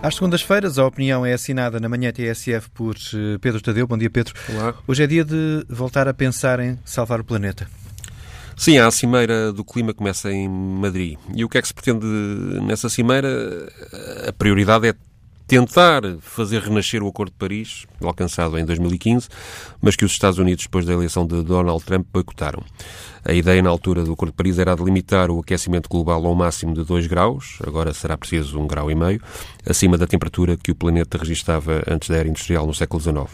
Às segundas-feiras, a opinião é assinada na manhã TSF por eh, Pedro Tadeu. Bom dia, Pedro. Olá. Hoje é dia de voltar a pensar em salvar o planeta. Sim, a cimeira do clima começa em Madrid. E o que é que se pretende nessa cimeira? A prioridade é tentar fazer renascer o Acordo de Paris, alcançado em 2015, mas que os Estados Unidos, depois da eleição de Donald Trump, boicotaram. A ideia na altura do Acordo de Paris era de limitar o aquecimento global ao máximo de 2 graus, agora será preciso 1,5 grau, e meio, acima da temperatura que o planeta registava antes da era industrial no século XIX.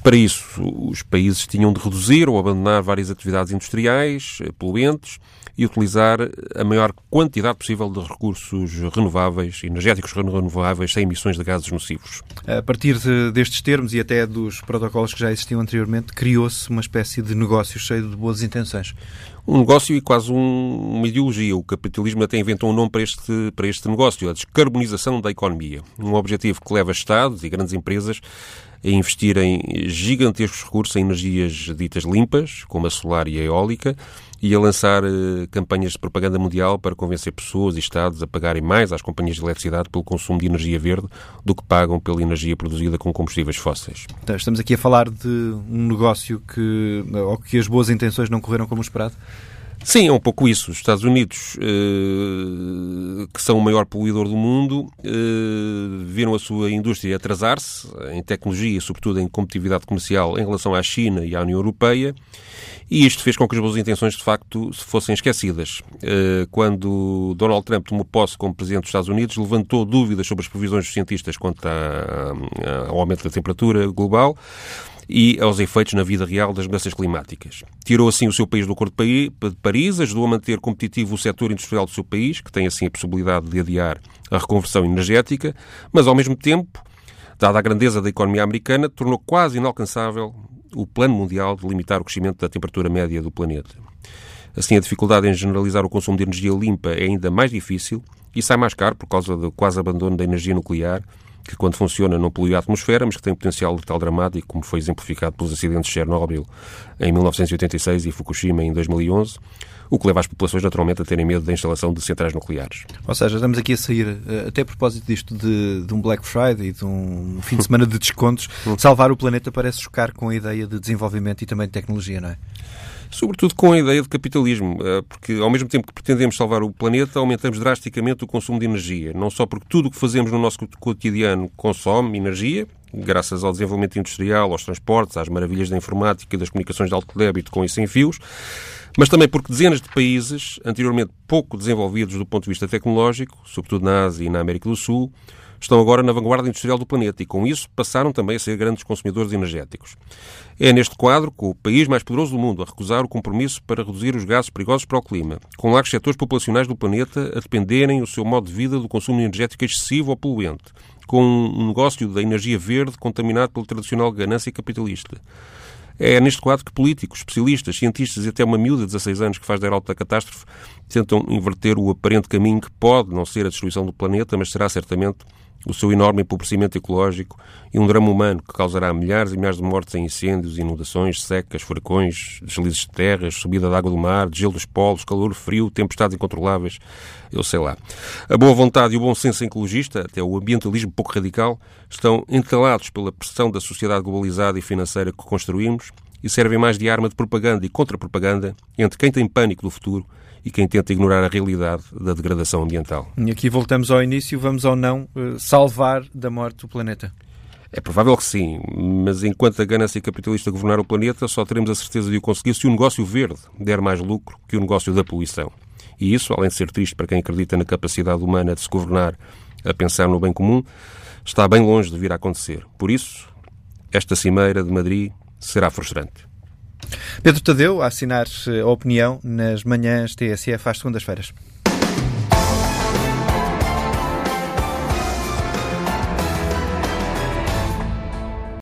Para isso, os países tinham de reduzir ou abandonar várias atividades industriais poluentes e utilizar a maior quantidade possível de recursos renováveis, energéticos renováveis, sem emissões de gases nocivos. A partir de, destes termos e até dos protocolos que já existiam anteriormente, criou-se uma espécie de negócio cheio de boas intenções. Um negócio e quase um, uma ideologia. O capitalismo até inventou um nome para este, para este negócio, a descarbonização da economia. Um objetivo que leva Estados e grandes empresas a investirem gigantescos recursos em energias ditas limpas, como a solar e a eólica, e a lançar eh, campanhas de propaganda mundial para convencer pessoas e Estados a pagarem mais às companhias de eletricidade pelo consumo de energia verde do que pagam pela energia produzida com combustíveis fósseis. Então, estamos aqui a falar de um negócio que, ou que as boas intenções não correram como esperado? Sim, é um pouco isso. Os Estados Unidos, eh, que são o maior poluidor do mundo, eh, viram a sua indústria atrasar-se em tecnologia e, sobretudo, em competitividade comercial em relação à China e à União Europeia, e isto fez com que as boas intenções, de facto, fossem esquecidas. Eh, quando Donald Trump tomou posse como presidente dos Estados Unidos, levantou dúvidas sobre as previsões dos cientistas quanto ao aumento da temperatura global e aos efeitos na vida real das mudanças climáticas. Tirou assim o seu país do Acordo de Paris, ajudou a manter competitivo o setor industrial do seu país, que tem assim a possibilidade de adiar a reconversão energética, mas ao mesmo tempo, dada a grandeza da economia americana, tornou quase inalcançável o plano mundial de limitar o crescimento da temperatura média do planeta. Assim, a dificuldade em generalizar o consumo de energia limpa é ainda mais difícil e sai mais caro por causa do quase abandono da energia nuclear que quando funciona não polui a atmosfera, mas que tem potencial letal dramático, como foi exemplificado pelos acidentes de Chernobyl em 1986 e Fukushima em 2011, o que leva as populações naturalmente a terem medo da instalação de centrais nucleares. Ou seja, estamos aqui a sair, eh, até a propósito disto, de, de um Black Friday, de um fim de semana de descontos, salvar o planeta parece chocar com a ideia de desenvolvimento e também de tecnologia, não é? Sobretudo com a ideia de capitalismo, eh, porque ao mesmo tempo que pretendemos salvar o planeta, aumentamos drasticamente o consumo de energia. Não só porque tudo o que fazemos no nosso cotidiano consome energia, graças ao desenvolvimento industrial, aos transportes, às maravilhas da informática e das comunicações de alto débito com e sem fios, mas também porque dezenas de países, anteriormente pouco desenvolvidos do ponto de vista tecnológico, sobretudo na Ásia e na América do Sul, estão agora na vanguarda industrial do planeta e, com isso, passaram também a ser grandes consumidores energéticos. É neste quadro que o país mais poderoso do mundo a recusar o compromisso para reduzir os gases perigosos para o clima, com largos setores populacionais do planeta a dependerem o seu modo de vida do consumo energético excessivo ou poluente, com um negócio da energia verde contaminado pela tradicional ganância capitalista. É neste quadro que políticos, especialistas, cientistas e até uma miúda de 16 anos que faz da Heraldo da catástrofe tentam inverter o aparente caminho que pode não ser a destruição do planeta, mas será certamente o seu enorme empobrecimento ecológico e um drama humano que causará milhares e milhares de mortes em incêndios, inundações, secas, furacões, deslizes de terras, subida de água do mar, gelo dos polos, calor, frio, tempestades incontroláveis, eu sei lá. A boa vontade e o bom senso ecologista, até o ambientalismo pouco radical, estão entalados pela pressão da sociedade globalizada e financeira que construímos e servem mais de arma de propaganda e contra-propaganda entre quem tem pânico do futuro e quem tenta ignorar a realidade da degradação ambiental. E aqui voltamos ao início, vamos ou não eh, salvar da morte o planeta? É provável que sim, mas enquanto a ganância capitalista governar o planeta, só teremos a certeza de o conseguir se o negócio verde der mais lucro que o negócio da poluição. E isso, além de ser triste para quem acredita na capacidade humana de se governar a pensar no bem comum, está bem longe de vir a acontecer. Por isso, esta cimeira de Madrid será frustrante. Pedro Tadeu, a assinar a opinião nas manhãs TSF às segundas-feiras.